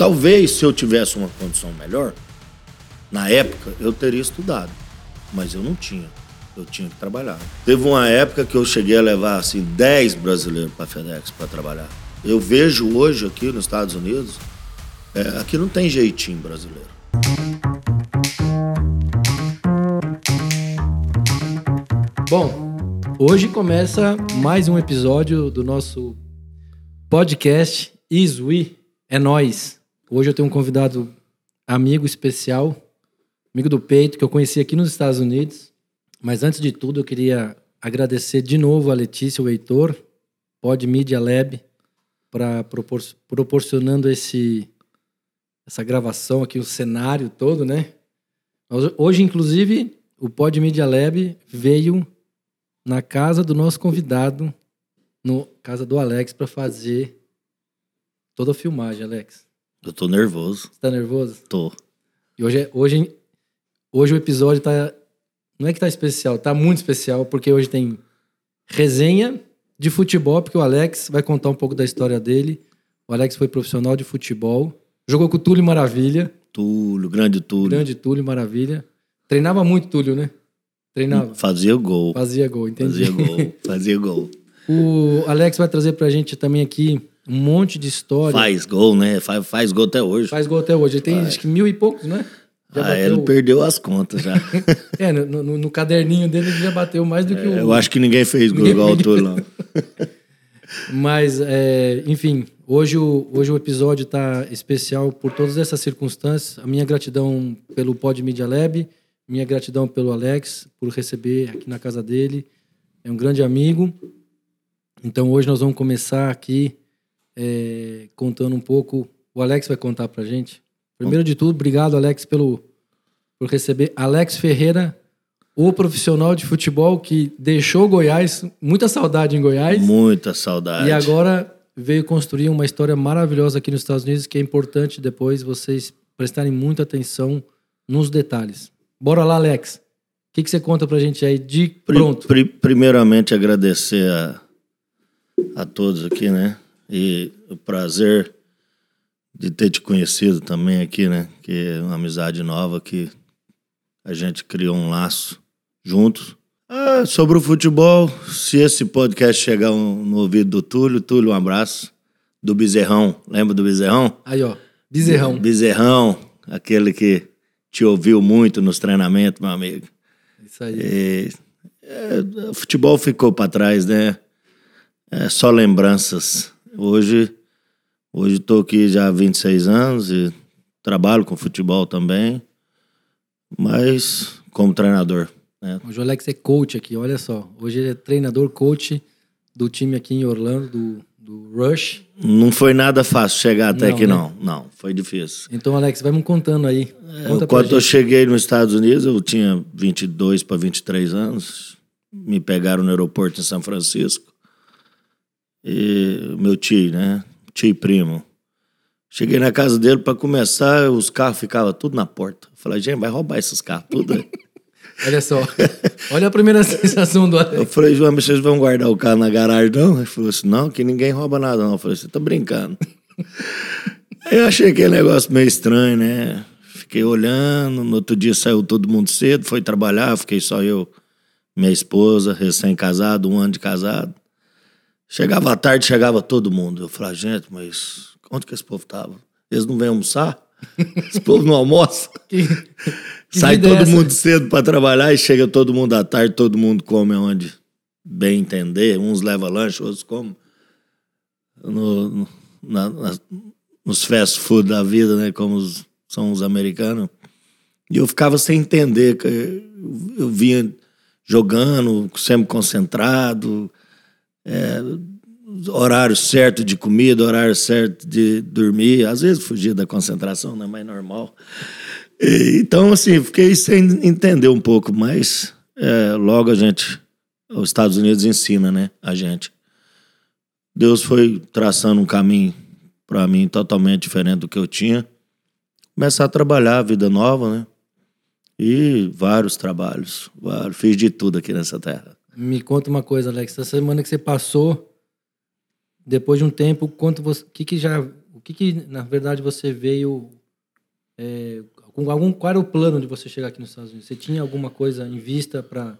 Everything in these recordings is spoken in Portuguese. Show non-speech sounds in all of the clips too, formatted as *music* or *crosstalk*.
Talvez se eu tivesse uma condição melhor, na época eu teria estudado, mas eu não tinha. Eu tinha que trabalhar. Teve uma época que eu cheguei a levar assim 10 brasileiros para a FedEx para trabalhar. Eu vejo hoje aqui nos Estados Unidos, é, aqui não tem jeitinho brasileiro. Bom, hoje começa mais um episódio do nosso podcast Is We, é nós. Hoje eu tenho um convidado amigo especial, amigo do peito, que eu conheci aqui nos Estados Unidos. Mas antes de tudo, eu queria agradecer de novo a Letícia, o Heitor, Pod Media Lab, para propor proporcionando esse essa gravação aqui, o cenário todo, né? Hoje, inclusive, o Pod Media Lab veio na casa do nosso convidado, no casa do Alex, para fazer toda a filmagem, Alex. Eu tô nervoso. Você tá nervoso? Tô. E hoje, é, hoje, hoje o episódio tá. Não é que tá especial, tá muito especial, porque hoje tem resenha de futebol, porque o Alex vai contar um pouco da história dele. O Alex foi profissional de futebol, jogou com o Túlio Maravilha. Túlio, grande Túlio. Grande Túlio Maravilha. Treinava muito Túlio, né? Treinava. Fazia gol. Fazia gol, entendi. Fazia gol. *laughs* Fazia gol. O Alex vai trazer pra gente também aqui um monte de história. Faz gol, né? Faz, faz gol até hoje. Faz gol até hoje. Ele tem acho que mil e poucos, né? Já ah, bateu... ele perdeu as contas já. *laughs* é, no, no, no, caderninho dele ele já bateu mais do que o. Eu acho que ninguém fez gol igual o Túlio, não. Mas, é, enfim, hoje o, hoje o episódio está especial por todas essas circunstâncias. A minha gratidão pelo Pod Media Lab, minha gratidão pelo Alex por receber aqui na casa dele. É um grande amigo. Então hoje nós vamos começar aqui é, contando um pouco. O Alex vai contar pra gente. Primeiro de tudo, obrigado, Alex, pelo, por receber. Alex Ferreira, o profissional de futebol que deixou Goiás, muita saudade em Goiás. Muita saudade. E agora veio construir uma história maravilhosa aqui nos Estados Unidos que é importante depois vocês prestarem muita atenção nos detalhes. Bora lá, Alex. O que, que você conta pra gente aí de pronto? Primeiramente, agradecer a, a todos aqui, né? E o prazer de ter te conhecido também aqui, né? Que é uma amizade nova que a gente criou um laço juntos. Ah, sobre o futebol, se esse podcast chegar no ouvido do Túlio, Túlio, um abraço. Do Bezerrão, lembra do Bezerrão? Aí, ó, Bezerrão. Bezerrão, aquele que te ouviu muito nos treinamentos, meu amigo. Isso aí. E, é, o futebol ficou para trás, né? É só lembranças. Hoje, hoje estou aqui já há 26 anos e trabalho com futebol também, mas como treinador. Né? Hoje o Alex é coach aqui, olha só. Hoje ele é treinador, coach do time aqui em Orlando, do do Rush. Não foi nada fácil chegar até não, aqui, né? não. Não, foi difícil. Então, Alex, vai me contando aí. Conta quando eu cheguei nos Estados Unidos, eu tinha 22 para 23 anos. Me pegaram no aeroporto em São Francisco. E meu tio, né? Tio primo. Cheguei na casa dele para começar, os carros ficavam tudo na porta. falei, gente, vai roubar esses carros tudo. *laughs* Olha só. Olha a primeira *laughs* sensação do Alex. Eu falei, João, mas vocês vão guardar o carro na garagem, não? Ele falou assim, não, que ninguém rouba nada, não. Eu falei, você tá brincando. *laughs* eu achei aquele negócio meio estranho, né? Fiquei olhando, no outro dia saiu todo mundo cedo, foi trabalhar, fiquei só eu, minha esposa, recém-casado, um ano de casado. Chegava à tarde, chegava todo mundo. Eu falei, gente, mas onde que esse povo tava? Eles não vêm almoçar? Esse povo não almoça? *laughs* Que, que Sai todo mundo cedo para trabalhar e chega todo mundo à tarde, todo mundo come onde bem entender. Uns levam lanche, outros comem no, na, na, nos fast food da vida, né? Como os, são os americanos. E eu ficava sem entender. Eu vinha jogando, sempre concentrado. É, horário certo de comida, horário certo de dormir. Às vezes fugia da concentração, não é mais normal. Então, assim, fiquei sem entender um pouco, mas é, logo a gente, os Estados Unidos ensina, né, a gente. Deus foi traçando um caminho para mim totalmente diferente do que eu tinha. Começar a trabalhar a vida nova, né? E vários trabalhos, vários. fiz de tudo aqui nessa terra. Me conta uma coisa, Alex. Essa semana que você passou, depois de um tempo, quanto você, que que já, o que, que na verdade você veio é, com algum qual era o plano de você chegar aqui nos Estados Unidos? Você tinha alguma coisa em vista para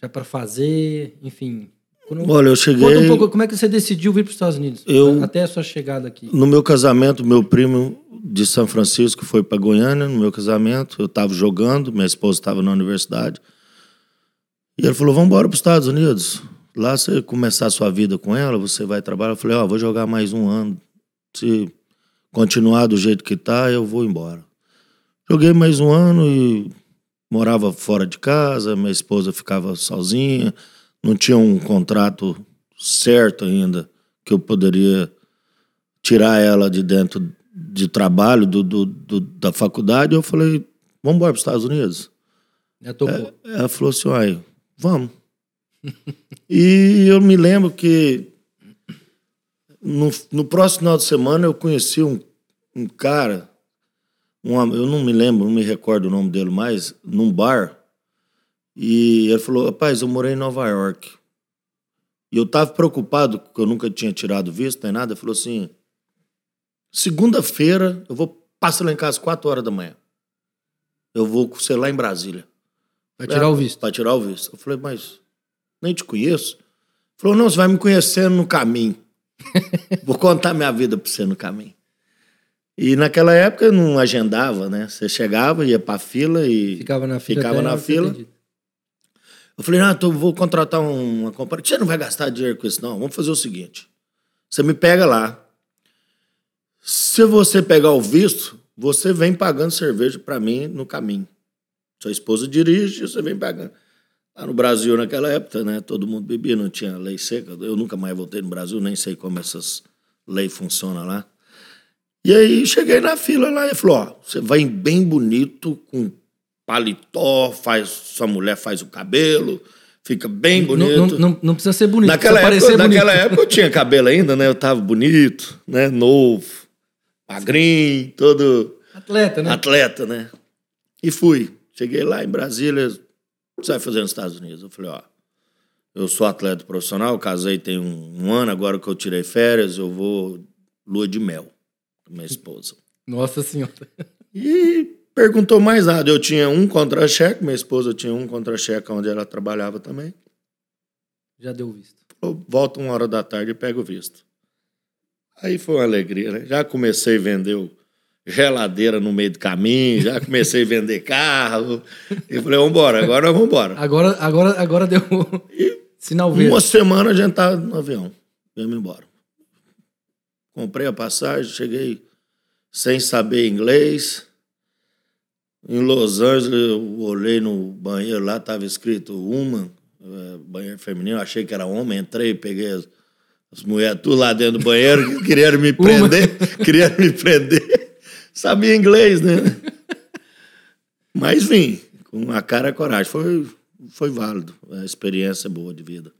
já para fazer, enfim? Quando, Olha, eu cheguei. Conta um pouco como é que você decidiu vir para os Estados Unidos eu, até a sua chegada aqui. No meu casamento, meu primo de São Francisco foi para Goiânia no meu casamento. Eu estava jogando, minha esposa estava na universidade. E ele falou: Vamos embora para os Estados Unidos. Lá você começar a sua vida com ela, você vai trabalhar. Eu falei: Ó, oh, vou jogar mais um ano. Se continuar do jeito que tá, eu vou embora. Joguei mais um ano e morava fora de casa, minha esposa ficava sozinha, não tinha um contrato certo ainda que eu poderia tirar ela de dentro de trabalho do, do, do da faculdade. Eu falei, vamos embora para os Estados Unidos. É, ela, falou assim, ai, vamos. *laughs* e eu me lembro que no, no próximo final de semana eu conheci um, um cara um, eu não me lembro, não me recordo o nome dele mais, num bar. E ele falou: Rapaz, eu morei em Nova York. E eu tava preocupado, porque eu nunca tinha tirado visto nem nada. Ele falou assim: Segunda-feira eu vou passar lá em casa às 4 horas da manhã. Eu vou, sei lá, em Brasília. Vai tirar o visto? Vai tirar o visto. Eu falei: Mas nem te conheço. Falou: Não, você vai me conhecendo no caminho. *laughs* vou contar minha vida pra você no caminho. E naquela época eu não agendava, né? Você chegava, ia pra fila e. Ficava na fila. Ficava na fila. Eu falei, ah, então vou contratar uma companhia. Você não vai gastar dinheiro com isso, não. Vamos fazer o seguinte. Você me pega lá. Se você pegar o visto, você vem pagando cerveja para mim no caminho. Sua esposa dirige, você vem pagando. Lá no Brasil, naquela época, né? Todo mundo bebia, não tinha lei seca. Eu nunca mais voltei no Brasil, nem sei como essas leis funcionam lá. E aí cheguei na fila lá e falou: ó, você vai bem bonito, com paletó, faz, sua mulher faz o cabelo, fica bem bonito. Não, não, não, não precisa ser bonito, naquela época, bonito. Naquela época eu tinha cabelo ainda, né? Eu tava bonito, né? Novo, magrinho, todo. Atleta, né? Atleta, né? E fui. Cheguei lá em Brasília, o que você vai fazer nos Estados Unidos? Eu falei, ó, eu sou atleta profissional, casei tem um, um ano, agora que eu tirei férias, eu vou lua de mel minha esposa. *laughs* Nossa Senhora. E perguntou mais nada. Eu tinha um contra-cheque, minha esposa tinha um contra-cheque onde ela trabalhava também. Já deu visto. Falou, volta uma hora da tarde e pega o visto. Aí foi uma alegria, né? Já comecei a vender geladeira no meio do caminho, já comecei a vender carro. E falei, vamos embora, agora vamos embora. Agora, agora, agora deu e sinal verde. Uma semana a gente tá no avião. Viemos embora. Comprei a passagem, cheguei sem saber inglês. Em Los Angeles, eu olhei no banheiro lá, estava escrito Woman, é, banheiro feminino, achei que era homem, entrei, peguei as, as mulheres tudo lá dentro do banheiro, *laughs* queriam me prender, queriam me prender. Sabia inglês, né? *laughs* Mas vim, com a cara e a coragem. Foi, foi válido, a experiência boa de vida.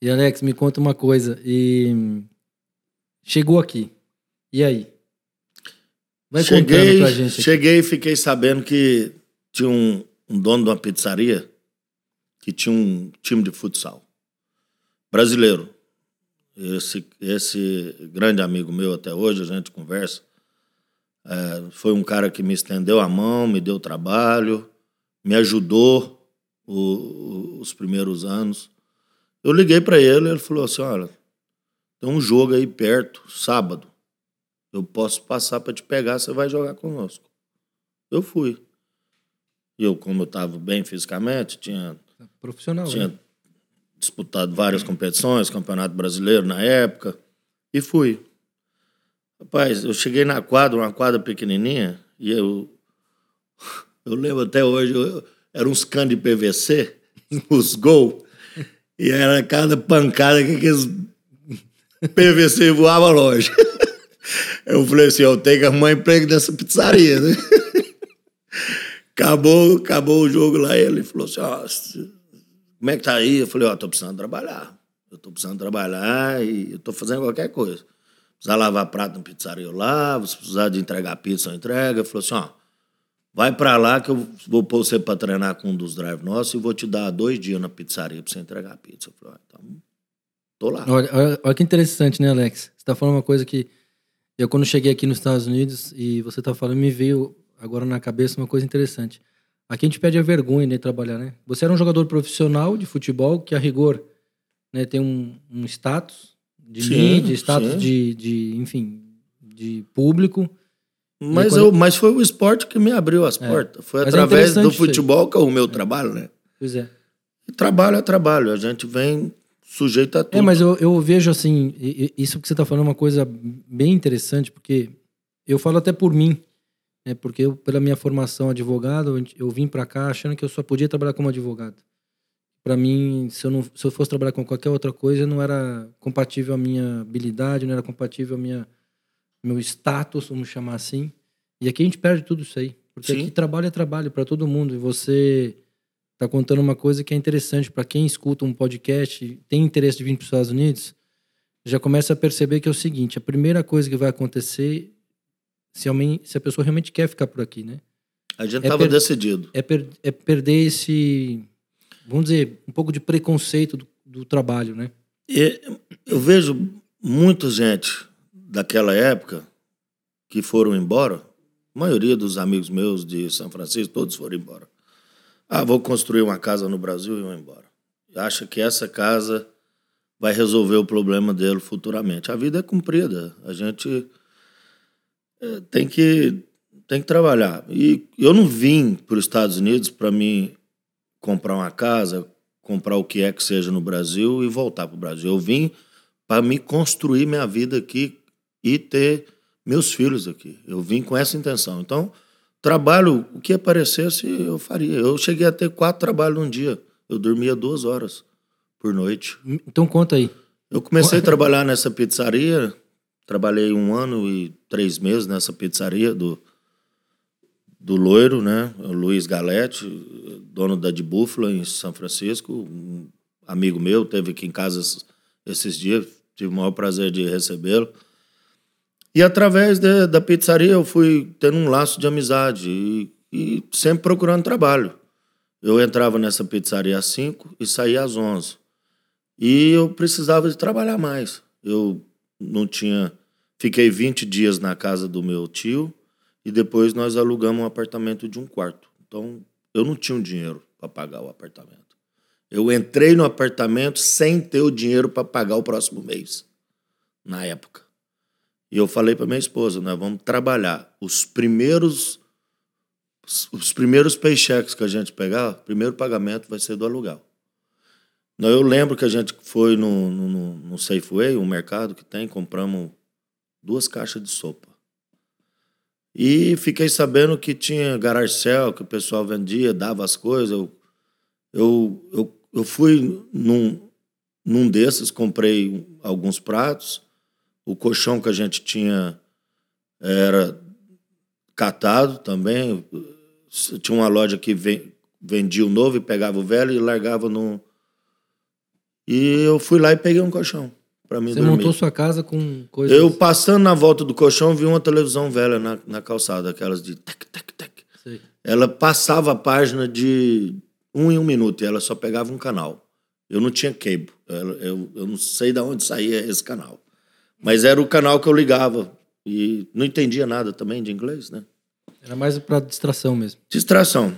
E Alex, me conta uma coisa, e Chegou aqui. E aí? Vai cheguei, pra gente. Aqui. Cheguei e fiquei sabendo que tinha um, um dono de uma pizzaria que tinha um time de futsal. Brasileiro. Esse, esse grande amigo meu até hoje, a gente conversa. É, foi um cara que me estendeu a mão, me deu trabalho, me ajudou o, o, os primeiros anos. Eu liguei para ele, ele falou assim: olha, tem um jogo aí perto, sábado. Eu posso passar para te pegar, você vai jogar conosco. Eu fui. E eu, como eu estava bem fisicamente, tinha. Profissional. Tinha né? disputado várias competições, Campeonato Brasileiro na época, e fui. Rapaz, eu cheguei na quadra, uma quadra pequenininha, e eu. *laughs* Eu lembro até hoje, eu, era uns canos de PVC, os *laughs* gols, e era cada pancada que aqueles PVC voava longe. *laughs* Eu falei assim, eu tenho que arrumar emprego nessa pizzaria, né? Acabou, acabou o jogo lá, ele falou assim, ó, como é que tá aí? Eu falei, ó, tô precisando trabalhar. Eu tô precisando trabalhar e eu tô fazendo qualquer coisa. Precisar lavar prato na pizzaria, eu lavo. Se precisar de entregar pizza, eu entrego. Ele falou assim, ó, vai pra lá que eu vou pôr você pra treinar com um dos drive nossos e vou te dar dois dias na pizzaria pra você entregar pizza. Eu falei, ó, então Tô lá. Olha, olha, olha, que interessante, né, Alex? Você tá falando uma coisa que Eu, quando cheguei aqui nos Estados Unidos e você tá falando, me veio agora na cabeça uma coisa interessante. Aqui a gente pede a vergonha de trabalhar, né? Você era um jogador profissional de futebol que, a rigor, né, tem um, um status de Sim, mídia, status sim. de, de, enfim, de público. Mas, quando- eu, mas foi o esporte que me abriu as portas. Foi Mas é através do isso aí. futebol que arrumei o trabalho, né? Pois é. E trabalho é trabalho. A gente vem sujeito a tudo. É, mas eu, eu vejo assim, isso que você está falando é uma coisa bem interessante, porque eu falo até por mim, né? Porque eu, pela minha formação advogado, eu- eu vim para cá achando que eu só podia trabalhar como advogado. Para mim, se eu, não, se eu fosse trabalhar com qualquer outra coisa, não era compatível à minha habilidade, não era compatível ao minha, meu status, vamos chamar assim. E aqui a gente perde tudo isso aí. Porque Sim. aqui trabalho é trabalho para todo mundo. E você tá contando uma coisa que é interessante para quem escuta um podcast tem interesse de vir para os Estados Unidos, já começa a perceber que é o seguinte: a primeira coisa que vai acontecer, se, alguém, se a pessoa realmente quer ficar por aqui, né? A gente é estava per- decidido. É, per- é perder esse, vamos dizer, um pouco de preconceito do, do trabalho, né? E eu vejo muita gente daquela época que foram embora. A maioria dos amigos meus de São Francisco, todos foram embora. Ah, vou construir uma casa no Brasil e vou embora. Acha que essa casa vai resolver o problema dele futuramente. A vida é comprida. A gente eh, tem que tem que trabalhar. E eu não vim para os Estados Unidos para mim comprar uma casa, comprar o que é que seja no Brasil e voltar para o Brasil. Eu vim para me construir minha vida aqui e ter meus filhos aqui. Eu vim com essa intenção. Então, trabalho, o que aparecesse, eu faria. Eu cheguei a ter quatro trabalhos num dia. Eu dormia duas horas por noite. Então conta aí. Eu comecei a trabalhar nessa pizzaria, trabalhei um ano e três meses nessa pizzaria do, do Loiro, né? O Luiz Galete, dono da de Búfala em São Francisco, um amigo meu, teve aqui em casa esses dias, tive o maior prazer de recebê-lo. E através de- da pizzaria eu fui tendo um laço de amizade e, e sempre procurando trabalho. Eu entrava nessa pizzaria às 5 e saía às 11. E eu precisava de trabalhar mais. Eu não tinha. Fiquei 20 dias na casa do meu tio e depois nós alugamos um apartamento de um quarto. Então eu não tinha um dinheiro para pagar o apartamento. Eu entrei no apartamento sem ter o dinheiro para pagar o próximo mês, na época. E eu falei para minha esposa: nós vamos trabalhar. Os primeiros. Os primeiros paychecks que a gente pegar, o primeiro pagamento vai ser do aluguel. Eu lembro que a gente foi no, no- no Safeway, um mercado que tem, compramos duas caixas de sopa. E fiquei sabendo que tinha garage sale, que o pessoal vendia, dava as coisas. Eu, eu, eu, eu fui num, num desses, comprei alguns pratos. O colchão que a gente tinha era catado também. Tinha uma loja que ven- vendia o novo e pegava o velho e largava no, e eu fui lá e peguei um colchão para mim Você dormir. montou sua casa com coisas. Eu passando na volta do colchão vi uma televisão velha na, na calçada, aquelas de tec, tec, tec. Sei. Ela passava a página de um em um minuto e ela só pegava um canal. Eu não tinha cable. Ela- Eu, eu não sei de onde saía esse canal. Mas era o canal que eu ligava. E não entendia nada também de inglês, né? Era mais pra distração mesmo. Distração.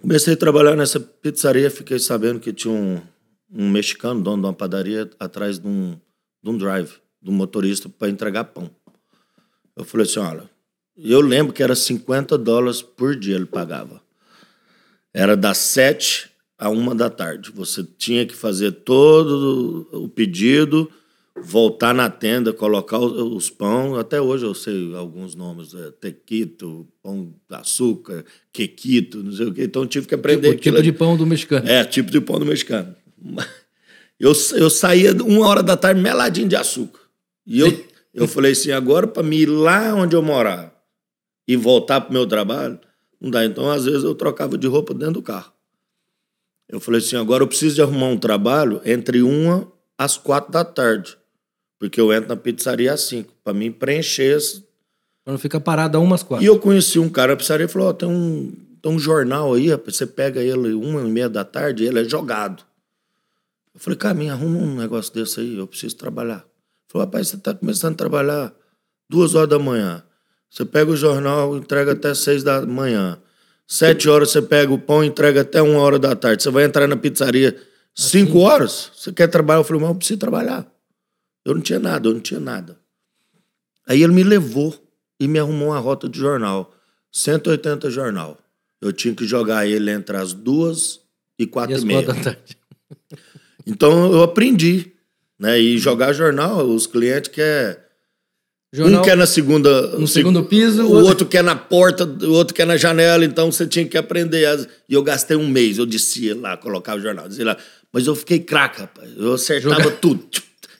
Comecei a trabalhar nessa pizzaria, fiquei sabendo que tinha um, um mexicano, dono de uma padaria, atrás de um, de um drive, de um motorista para entregar pão. Eu falei assim, olha, eu lembro que era 50 dólares por dia ele pagava. Era das 7 a uma da tarde. Você tinha que fazer todo o pedido, voltar na tenda, colocar os, pão. Até hoje eu sei alguns nomes, é, tequito, pão de açúcar, quequito, não sei o quê. Então eu tive que aprender o aquilo tipo ali. de pão do mexicano. É, tipo de pão do mexicano. Eu, eu saía uma hora da tarde meladinho de açúcar. E eu, eu falei assim, agora para mim ir lá onde eu morar e voltar pro meu trabalho, não dá. Então, às vezes, eu trocava de roupa dentro do carro. Eu falei assim, agora eu preciso de arrumar um trabalho entre uma às quatro da tarde. Porque eu entro na pizzaria às cinco, para mim preencher esse, Pra não ficar parado a umas e quatro. eu conheci um cara na pizzaria e falou: Ó, tem, um, tem um jornal aí, você pega ele uma e meia da tarde, ele é jogado. Eu falei, Caminho, arruma um negócio desse aí, eu preciso trabalhar. Ele falou, rapaz, você tá começando a trabalhar duas horas da manhã. Você pega o jornal, entrega até seis da manhã. Sete horas você pega o pão, entrega até uma hora da tarde. Você vai entrar na pizzaria cinco horas. Você quer trabalhar? Eu falei, mas eu preciso trabalhar. Eu não tinha nada, eu não tinha nada. Aí ele me levou e me arrumou uma rota de jornal. 180 jornal. Eu tinha que jogar ele entre as duas e quatro E e, meia. da tarde. Então eu aprendi. Né? E jogar jornal, os clientes querem. Jornal um quer na segunda. no seg- segundo piso, O outro quer na porta, o outro quer na janela, então você tinha que aprender. E eu gastei um mês, eu descia lá, colocava o jornal, descia lá. Mas eu fiquei craque, rapaz. Eu acertava tudo.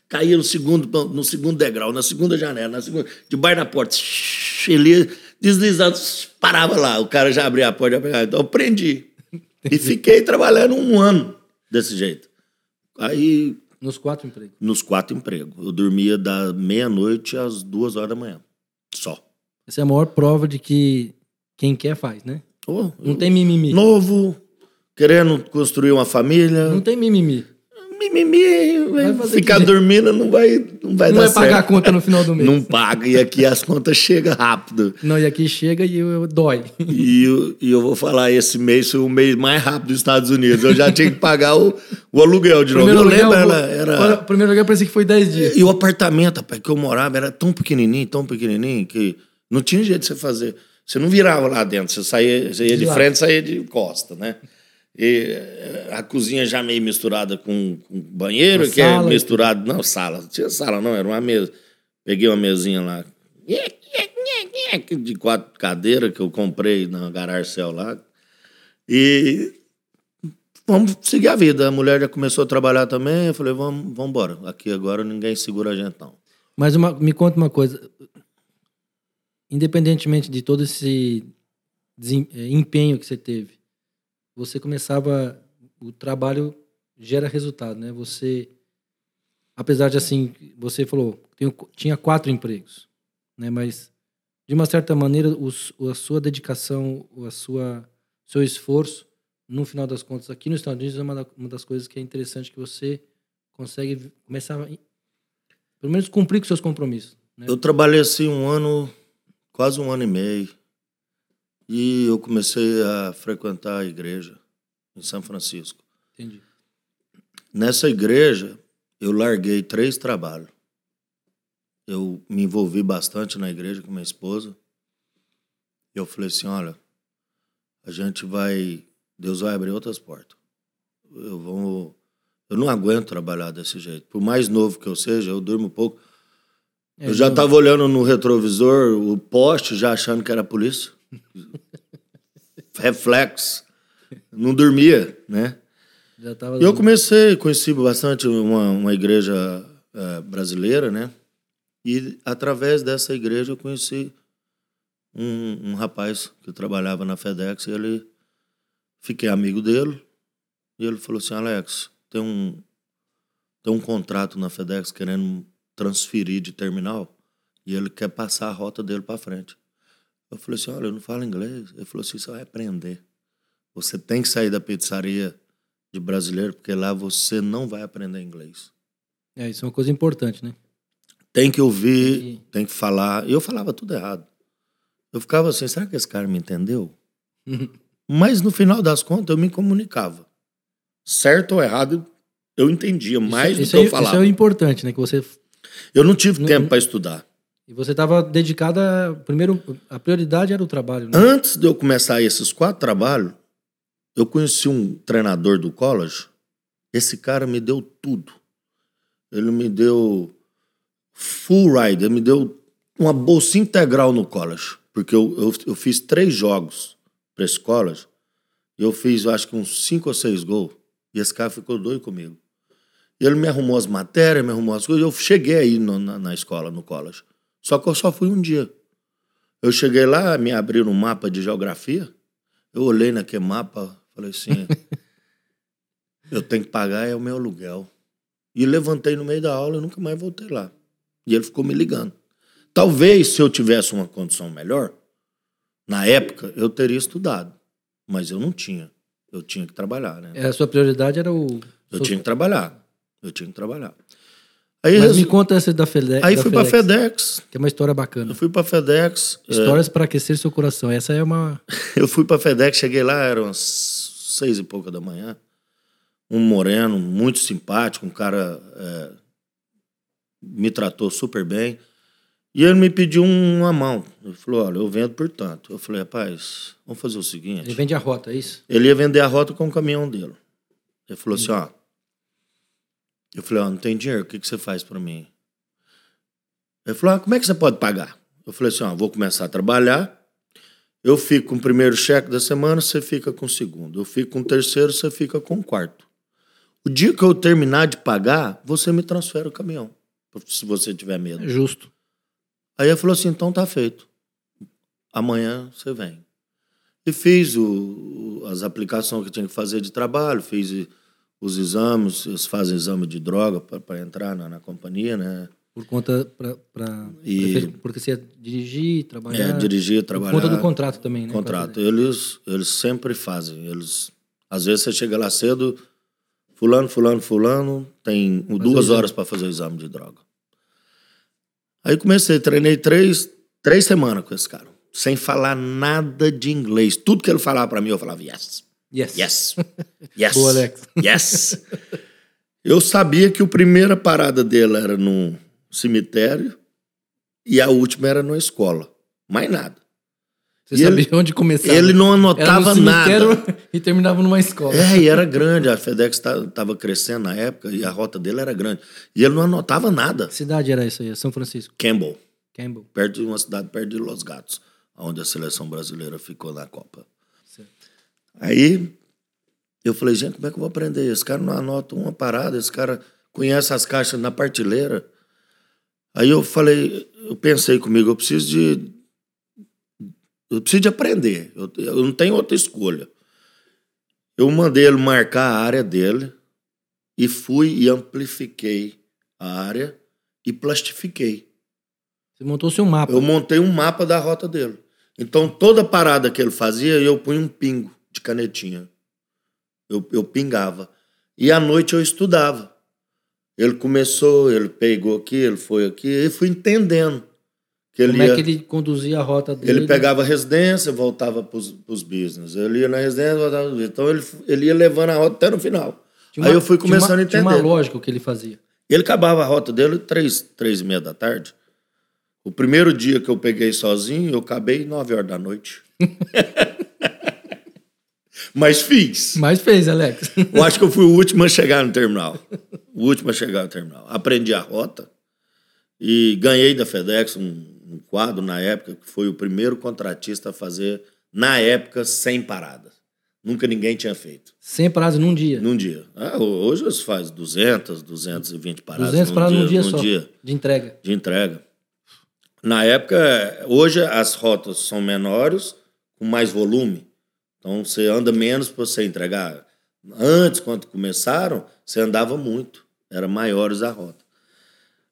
Caía no segundo, no segundo degrau, na segunda janela, na segunda, debaixo da porta. Ele deslizando, parava lá. O cara já abria a porta, já pegava. Então eu aprendi. E fiquei trabalhando um ano desse jeito. Aí, nos quatro empregos. nos quatro empregos. Eu dormia da meia-noite às duas horas da manhã. Só. Essa é a maior prova de que quem quer faz, né? Oh, Não tem mimimi. novo, querendo construir uma família. Não tem mimimi. Mimimi, Vai ficar que- dormindo não vai, não vai Não dar vai pagar a certo. conta no final do mês. Não paga, e aqui as contas chegam rápido. Não, e aqui chega e eu, dói. E eu, e eu vou falar, esse mês foi o mês mais rápido dos Estados Unidos. Eu já tinha que pagar o, o aluguel de novo. Eu lembro, aluguel, era... primeiro aluguel parecia que foi 10 dias. E o apartamento, rapaz, que eu morava era tão pequenininho, tão pequenininho, que não tinha jeito de você fazer. Você não virava lá dentro, você, saía, você ia de De frente, saía de costa, né? E eh, a cozinha já meio misturada com, com banheiro, Uma que é sala e misturado. Não, sala. Não tinha sala, não, era uma mesa. Peguei uma mesinha lá. De quatro cadeiras que eu comprei na Gararcel lá. E vamos seguir a vida. A mulher já começou a trabalhar também. Eu falei, vamos, vamos embora. Aqui agora ninguém segura a gente, não. Mas uma- me conta uma coisa. Independentemente de todo esse empenho que você teve, você começava. O trabalho gera resultado, né? Você. Apesar de assim, você falou, tenho- tinha quatro empregos, né? Mas, de uma certa maneira, os, a sua dedicação, a sua seu esforço, no final das contas, aqui nos Estados Unidos, é uma, uma das coisas que é interessante que você consegue começar a pelo menos cumprir com seus compromissos. Né? Eu trabalhei assim um ano, quase um ano e meio. E eu comecei a frequentar a igreja em São Francisco. Entendi. Nessa igreja, eu larguei três trabalhos. Eu me envolvi bastante na igreja com minha esposa. Eu falei assim: olha, a gente vai. Deus vai abrir outras portas. Eu vou. Eu não aguento trabalhar desse jeito. Por mais novo que eu seja, eu durmo pouco. É, eu já estava olhando no retrovisor o poste, já achando que era a polícia. *laughs* Reflexo. Não dormia, né? Já tava E eu comecei, conheci bastante uma, uma igreja eh, brasileira, né? E através dessa igreja eu conheci um, um rapaz que trabalhava na FedEx e ele fiquei amigo dele. E ele falou assim: Alex, tem um, tem um contrato na FedEx querendo transferir de terminal e ele quer passar a rota dele para frente. Eu falei assim: olha, eu não falo inglês. Ele falou assim: você vai aprender. Você tem que sair da pizzaria de brasileiro, porque lá você não vai aprender inglês. É, isso é uma coisa importante, né? Tem que ouvir, Tem que- tem que falar. E eu falava tudo errado. Eu ficava assim, será que esse cara me entendeu? *laughs* Mas no final das contas eu me comunicava. Certo ou errado, eu entendia mais isso, do isso que é, eu isso falava. é o importante, né? Que você Eu não tive Não- tempo para estudar. E você estava dedicada primeiro a prioridade era o trabalho, né? Antes de eu começar esses quatro trabalhos, eu conheci um treinador do college. Esse cara me deu tudo. Ele me deu full ride, ele me deu uma bolsa integral no college. Porque eu, eu, eu fiz três jogos para esse college. E eu fiz, eu acho que uns cinco ou seis gols. E esse cara ficou doido comigo. Ele me arrumou as matérias, me arrumou as coisas. Eu cheguei aí no- na, na escola, no college. Só que eu só fui um dia. Eu cheguei lá, me abriram um mapa de geografia. Eu olhei naquele mapa, falei assim: *laughs* eu tenho que pagar é o meu aluguel. E levantei no meio da aula e nunca mais voltei lá. E ele ficou me ligando. Talvez se eu tivesse uma condição melhor, na época eu teria estudado. Mas eu não tinha. Eu tinha que trabalhar, né? É, A sua prioridade era o Eu tinha que trabalhar. Eu tinha que trabalhar. Aí, Mas me conta essa da, Fede aí da fui pra FedEx, FedEx. que é uma história bacana. Eu fui pra FedEx. é, Histórias para aquecer seu coração. Essa é uma. *laughs* Eu fui pra FedEx, cheguei lá, eram umas seis e pouca da manhã. Um moreno, muito simpático, um cara é, me tratou super bem. E ele me pediu uma mão. Ele falou: Olha, eu vendo por tanto. Eu falei: Rapaz, vamos fazer o Ele seguinte. vende a rota, é isso? Ele ia vender a rota com o caminhão dele. Ele falou assim: Ó. Eu falei: Ó, não tem dinheiro, o que, que você faz pra mim? Ele falou: ah, Como é que você pode pagar? Eu falei assim: Ó, vou começar a trabalhar. Eu fico com o primeiro cheque da semana, você fica com o segundo. Eu fico com o terceiro, você fica com o quarto. O dia que eu terminar de pagar, você me transfere o caminhão. Se você tiver medo. É justo. Aí ele falou assim: então tá feito. Amanhã você vem. E fiz o- as aplicações que tinha que fazer de trabalho, fiz os exames, eles fazem exame de droga para entrar na, na companhia, né? Por conta. Prefer- Porque você ia dirigir, trabalhar. É, dirigir, Por trabalhar. conta do contrato também, né? Contrato. Eles, eles sempre fazem. Eles, às vezes você chega lá cedo, fulano, fulano, fulano, tem duas horas para fazer o exame de droga. Aí comecei, treinei três, três semanas com esse cara, sem falar nada de inglês. Tudo que ele falava para mim, eu falava yes, Yes. yes, *laughs* yes, Boa, Alex. yes. Eu sabia que a primeira parada dele era no cemitério e a última era na escola. Mais nada. Você E sabia ele- onde começava. Ele não Era no anotava cemitério nada. *laughs* E terminava numa escola. É, e era grande. A FedEx estava crescendo na época e a rota dele era grande. E ele não anotava nada. Que cidade era isso aí? São Francisco. Campbell, Campbell. perto de uma cidade perto de Los Gatos, onde a seleção brasileira ficou na Copa. Aí eu falei, gente, como é que eu vou aprender? Esse cara não anota uma parada, esse cara conhece as caixas na partilheira. Aí eu falei, eu pensei comigo, eu preciso de. Eu preciso de aprender. Eu, eu não tenho outra escolha. Eu mandei ele marcar a área dele e fui e amplifiquei a área e plastifiquei. Você montou seu mapa. Eu montei um mapa da rota dele. Então, toda parada que ele fazia, eu punha um pingo de canetinha. Eu, eu pingava. E à noite eu estudava. Ele começou, ele pegou aqui, ele foi aqui, e fui entendendo. Que ele Como ia, é que ele conduzia a rota dele? ele pegava a residência, voltava para os business. Ele ia na residência, voltava pros business. Então, ele, ele ia levando a rota até no final. Tinha Aí eu fui começando uma- a Tinha uma entender. lógica o que ele fazia. Ele acabava a rota dele três, três e meia da tarde. O primeiro dia que eu peguei sozinho, eu acabei nove horas da noite. *laughs* Mas fiz. Mas fez, Alex. *laughs* Eu acho que eu fui o último a chegar no terminal. O último a chegar no terminal. Aprendi a rota e ganhei da FedEx um, um quadro na época, que foi o primeiro contratista a fazer, na época, 100 paradas. Nunca ninguém tinha feito. 100 paradas num dia. Num dia. Ah, hoje você faz 200, 220 paradas 200 paradas num dia num só. dia De entrega. de entrega. Na época, hoje as rotas são menores, com mais volume. Então você anda menos para você entregar. Antes, quando começaram, você andava muito. Era maiores a rota.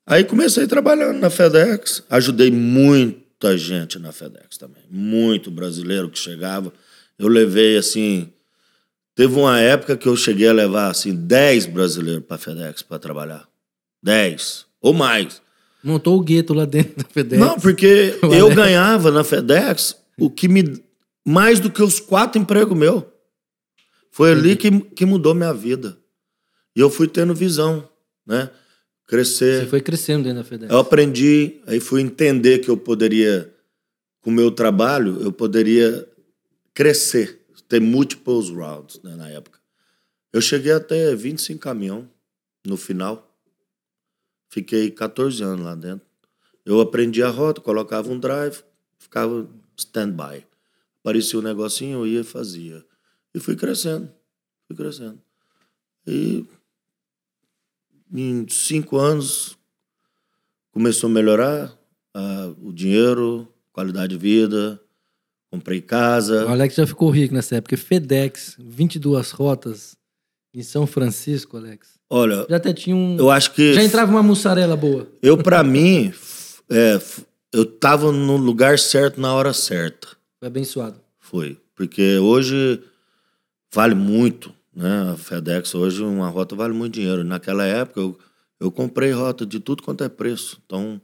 Aí comecei trabalhando na FedEx, ajudei muita gente na FedEx também. Muito brasileiro que chegava. Eu levei assim. Teve uma época que eu cheguei a levar assim 10 brasileiros para FedEx para trabalhar. 10 ou mais. Montou o gueto lá dentro da FedEx. Não, porque *laughs* eu ganhava na FedEx o que me. Mais do que os quatro empregos meus. Foi ali que, que mudou minha vida. E eu fui tendo visão, né? Crescer. Você foi crescendo dentro da FedEx. Eu aprendi, aí fui entender que eu poderia, com o meu trabalho, eu poderia crescer, ter múltiples rounds né, na época. Eu cheguei até 25 caminhão no final. Fiquei 14 anos lá dentro. Eu aprendi a rota, colocava um drive, ficava stand-by. Aparecia um negocinho, eu ia e fazia. E fui crescendo, fui crescendo. E em cinco anos começou a melhorar o dinheiro, qualidade de vida, comprei O casa. Alex já ficou rico nessa época. FedEx, 22 rotas em São Francisco, Alex. Olha, Já até tinha um. eu acho que Já entrava uma mussarela boa. eu para mim é, eu tava no lugar certo na hora certa. Foi abençoado. Foi, porque hoje vale muito, né? A FedEx hoje uma rota vale muito dinheiro. Naquela época eu, Eu comprei rota de tudo quanto é preço. Então,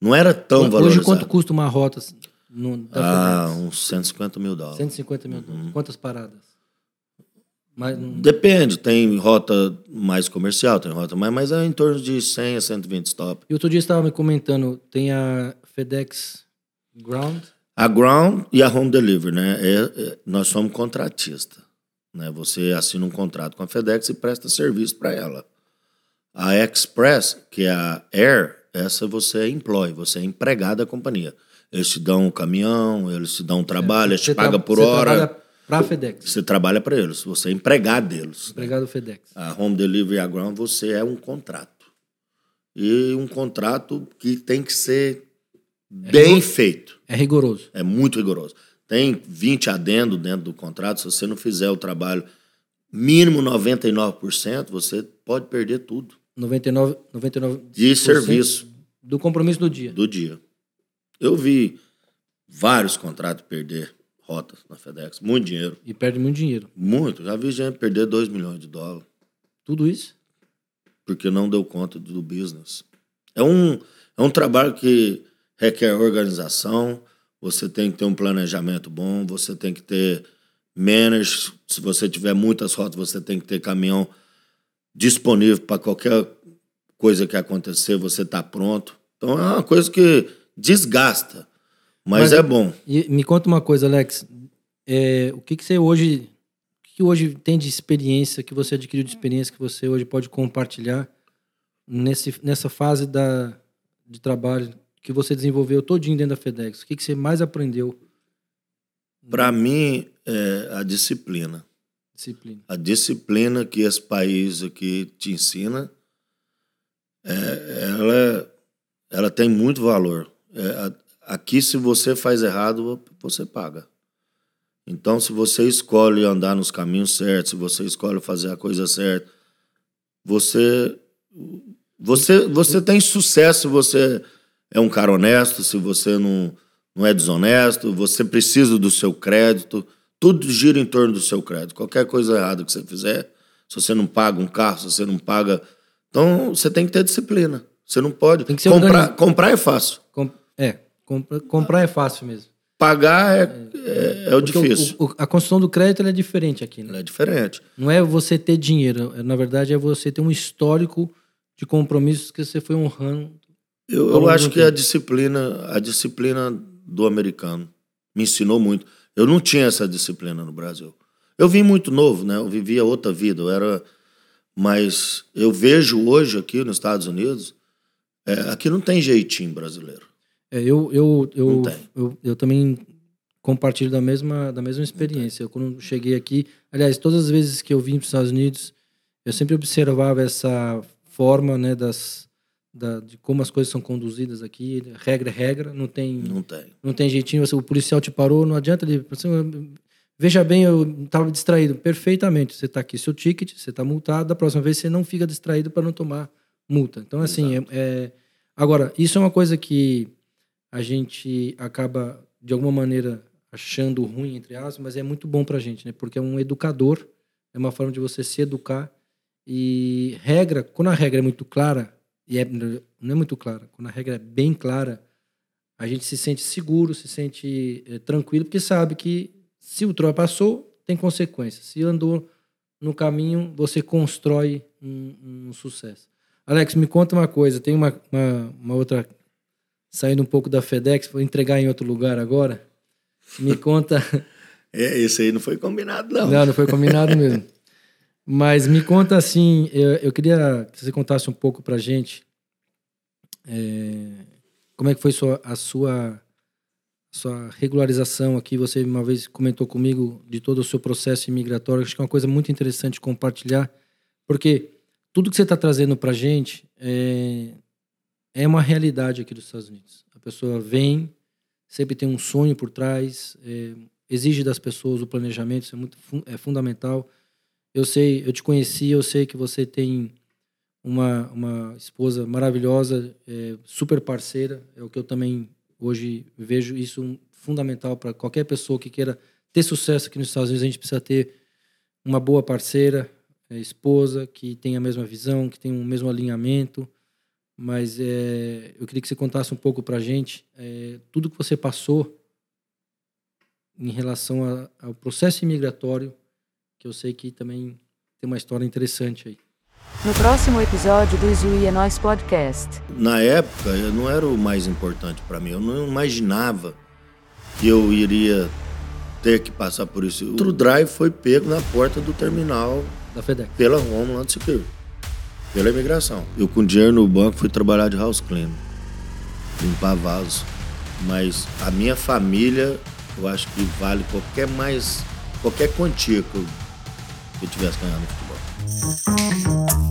não era tão Hoje, valorizado. quanto custa uma rota no, da Ah, uns 150 mil dólares. 150 mil dólares. Quantas paradas? Mas, Depende, tem rota mais comercial, tem rota mais, mas é em torno de 100 a 120 stop. E outro dia você estava me comentando, tem a FedEx Ground. A ground e a home delivery, né? É- é- nós somos contratista. Né? Você assina um contrato com a FedEx e presta serviço para ela. A Express, que é a Air, essa você é employee, você é empregado da companhia. Eles te dão um caminhão, eles te dão um trabalho, eles te pagam por você hora. trabalha pra FedEx. Você trabalha para eles, você é empregado deles. Empregado FedEx. A home delivery e a ground, você é um contrato. E um contrato que tem que ser bem feito. É rigoroso. É muito rigoroso. Tem 20 adendo dentro do contrato. Se você não fizer o trabalho mínimo 99%, você pode perder tudo 99, 99 de serviço do compromisso do dia. do dia. Eu vi vários contratos perder rotas na FedEx. Muito dinheiro. E perde muito dinheiro. Muito. Já vi gente perder 2 milhões de dólares. Tudo isso? porque não deu conta do business. É um, é um trabalho que requer organização, você tem que ter um planejamento bom, você tem que ter managers, se você tiver muitas rotas, você tem que ter caminhão disponível para qualquer coisa que acontecer, você tá pronto. Então é uma coisa que desgasta, mas, Mas- é bom. E me conta uma coisa, Alex. É, o que, que você hoje. O que hoje tem de experiência, que você adquiriu de experiência, que você hoje pode compartilhar nesse, nessa fase da, de trabalho que você desenvolveu todinho dentro da FedEx? O que, que você mais aprendeu? Para mim, é a disciplina. Disciplina. a disciplina que esse país aqui te ensina, é, ela, ela tem muito valor. É, aqui, se você faz errado, você paga. Então, se você escolhe andar nos caminhos certos, se você escolhe fazer a coisa certa, você, você, você tem sucesso você é um cara honesto, se você não, não é desonesto, você precisa do seu crédito. Tudo gira em torno do seu crédito. Qualquer coisa errada que você fizer, se você não paga um carro, se você não paga. Então, você tem que ter disciplina. Você não pode. Tem que ser comprar, organizado. comprar é fácil. Com- é, compra- comprar é fácil mesmo. Pagar é, é, é o Porque o- difícil. o- a construção do crédito é diferente aqui, né? Ela é diferente. Não é você ter dinheiro, na verdade é você ter um histórico de compromissos que você foi honrando. Eu, eu acho que a disciplina, a disciplina do americano me ensinou muito. Eu não tinha essa disciplina no Brasil. Eu vim muito novo, né? Eu vivia outra vida. Eu era, mas eu vejo hoje aqui nos Estados Unidos, é, aqui não tem jeitinho brasileiro. É, eu, eu, eu, Não tem. eu, eu também compartilho da mesma, da mesma experiência. Eu, quando cheguei aqui, aliás, todas as vezes que eu vim para os Estados Unidos, eu sempre observava essa forma né, das, da, de como as coisas são conduzidas aqui. Regra é regra, não tem, Não tem. não tem jeitinho. Você- O policial te parou, não adianta ele. você- Veja bem, eu estava distraído. Perfeitamente. Você está aqui, seu ticket, você está multado. Da próxima vez você não fica distraído para não tomar multa. Então, assim, é, é- agora, isso é uma coisa que a gente acaba, de alguma maneira, achando ruim, entre aspas, mas é muito bom para a gente, né? Porque é um educador, é uma forma de você se educar. E regra, quando a regra é muito clara, e é, não é muito clara, quando a regra é bem clara, a gente se sente seguro, se sente eh, tranquilo, porque sabe que se ultrapassou, tem consequências. Se andou no caminho, você constrói um, um sucesso. Alex, me conta uma coisa. Tem uma, uma, uma outra. Saindo um pouco da FedEx, vou entregar em outro lugar agora. Me conta. *laughs* É, esse aí não foi combinado, não. Não, não foi combinado mesmo. Mas me conta assim, eu, eu queria que você contasse um pouco pra gente é, como é que foi sua, a sua, sua regularização aqui. Você uma vez comentou comigo de todo o seu processo imigratório. Acho que é uma coisa muito interessante compartilhar, porque tudo que você está trazendo pra gente é, é uma realidade aqui dos Estados Unidos. A pessoa vem, sempre tem um sonho por trás, é, exige das pessoas o planejamento, isso é muito é fundamental. Eu sei, eu te conheci, eu sei que você tem uma, uma esposa maravilhosa, é, super parceira, é o que eu também hoje vejo isso fundamental para qualquer pessoa que queira ter sucesso aqui nos Estados Unidos, a gente precisa ter uma boa parceira, é, esposa, que tem a mesma visão, que tem o mesmo alinhamento. Mas é, eu queria que você contasse um pouco pra gente é, tudo que você passou em relação a, ao processo imigratório, que eu sei que também tem uma história interessante aí. No próximo episódio do Zui é Nós Podcast. Na época, eu não era o mais importante para mim. Eu não imaginava que eu iria ter que passar por isso. O True Drive foi pego na porta do terminal Da FedEx. pela Homeland Security, pela imigração. Eu com dinheiro no banco fui trabalhar de house clean, limpar vaso. Mas a minha família, eu acho que vale qualquer mais, qualquer quantia que eu, que eu tivesse ganhando no futebol.